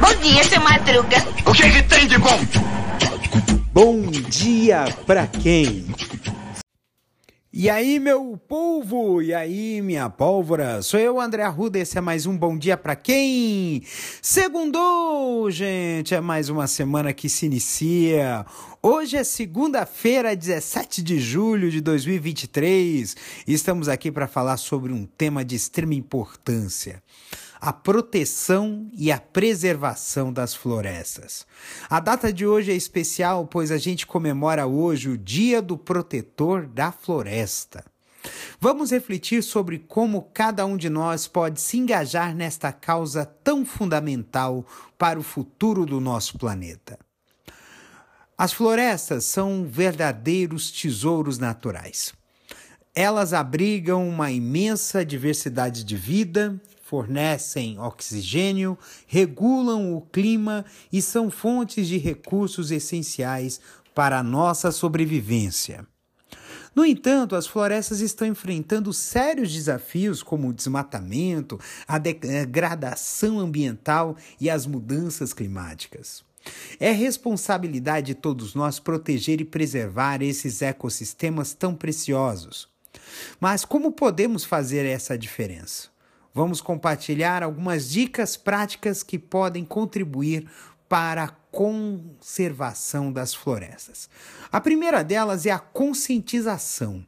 Bom dia, seu Madruga. O que, que tem de bom? Bom dia pra quem? E aí, meu povo? E aí, minha pólvora? Sou eu, André Arruda. Esse é mais um Bom Dia para quem? Segundou, gente! É mais uma semana que se inicia. Hoje é segunda-feira, 17 de julho de 2023. E estamos aqui para falar sobre um tema de extrema importância a proteção e a preservação das florestas. A data de hoje é especial, pois a gente comemora hoje o Dia do Protetor da Floresta. Vamos refletir sobre como cada um de nós pode se engajar nesta causa tão fundamental para o futuro do nosso planeta. As florestas são verdadeiros tesouros naturais. Elas abrigam uma imensa diversidade de vida, fornecem oxigênio, regulam o clima e são fontes de recursos essenciais para a nossa sobrevivência. No entanto, as florestas estão enfrentando sérios desafios como o desmatamento, a degradação ambiental e as mudanças climáticas. É responsabilidade de todos nós proteger e preservar esses ecossistemas tão preciosos. Mas como podemos fazer essa diferença? Vamos compartilhar algumas dicas práticas que podem contribuir para a conservação das florestas. A primeira delas é a conscientização.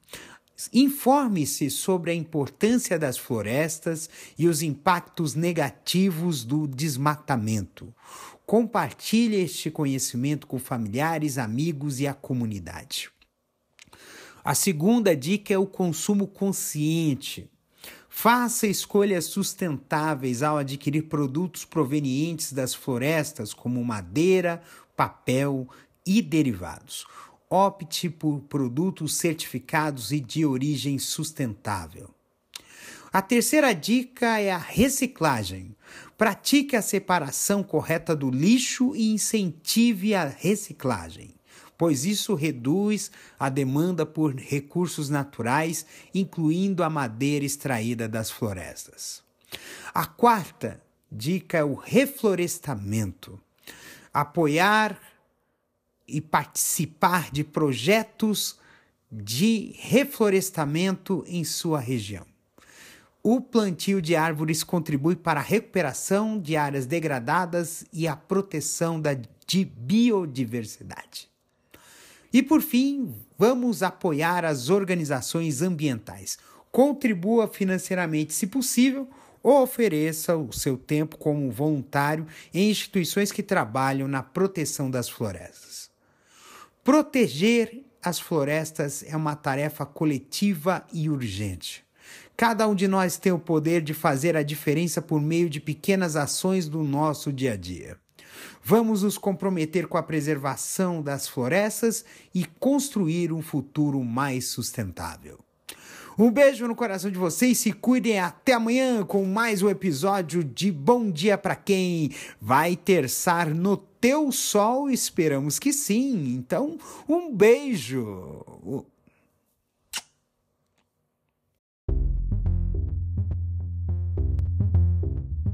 Informe-se sobre a importância das florestas e os impactos negativos do desmatamento. Compartilhe este conhecimento com familiares, amigos e a comunidade. A segunda dica é o consumo consciente. Faça escolhas sustentáveis ao adquirir produtos provenientes das florestas, como madeira, papel e derivados. Opte por produtos certificados e de origem sustentável. A terceira dica é a reciclagem. Pratique a separação correta do lixo e incentive a reciclagem pois isso reduz a demanda por recursos naturais, incluindo a madeira extraída das florestas. A quarta dica é o reflorestamento. Apoiar e participar de projetos de reflorestamento em sua região. O plantio de árvores contribui para a recuperação de áreas degradadas e a proteção da de biodiversidade. E por fim, vamos apoiar as organizações ambientais. Contribua financeiramente, se possível, ou ofereça o seu tempo como voluntário em instituições que trabalham na proteção das florestas. Proteger as florestas é uma tarefa coletiva e urgente. Cada um de nós tem o poder de fazer a diferença por meio de pequenas ações do nosso dia a dia. Vamos nos comprometer com a preservação das florestas e construir um futuro mais sustentável. Um beijo no coração de vocês, se cuidem até amanhã com mais um episódio de Bom Dia para quem vai terçar no teu sol, esperamos que sim. Então, um beijo.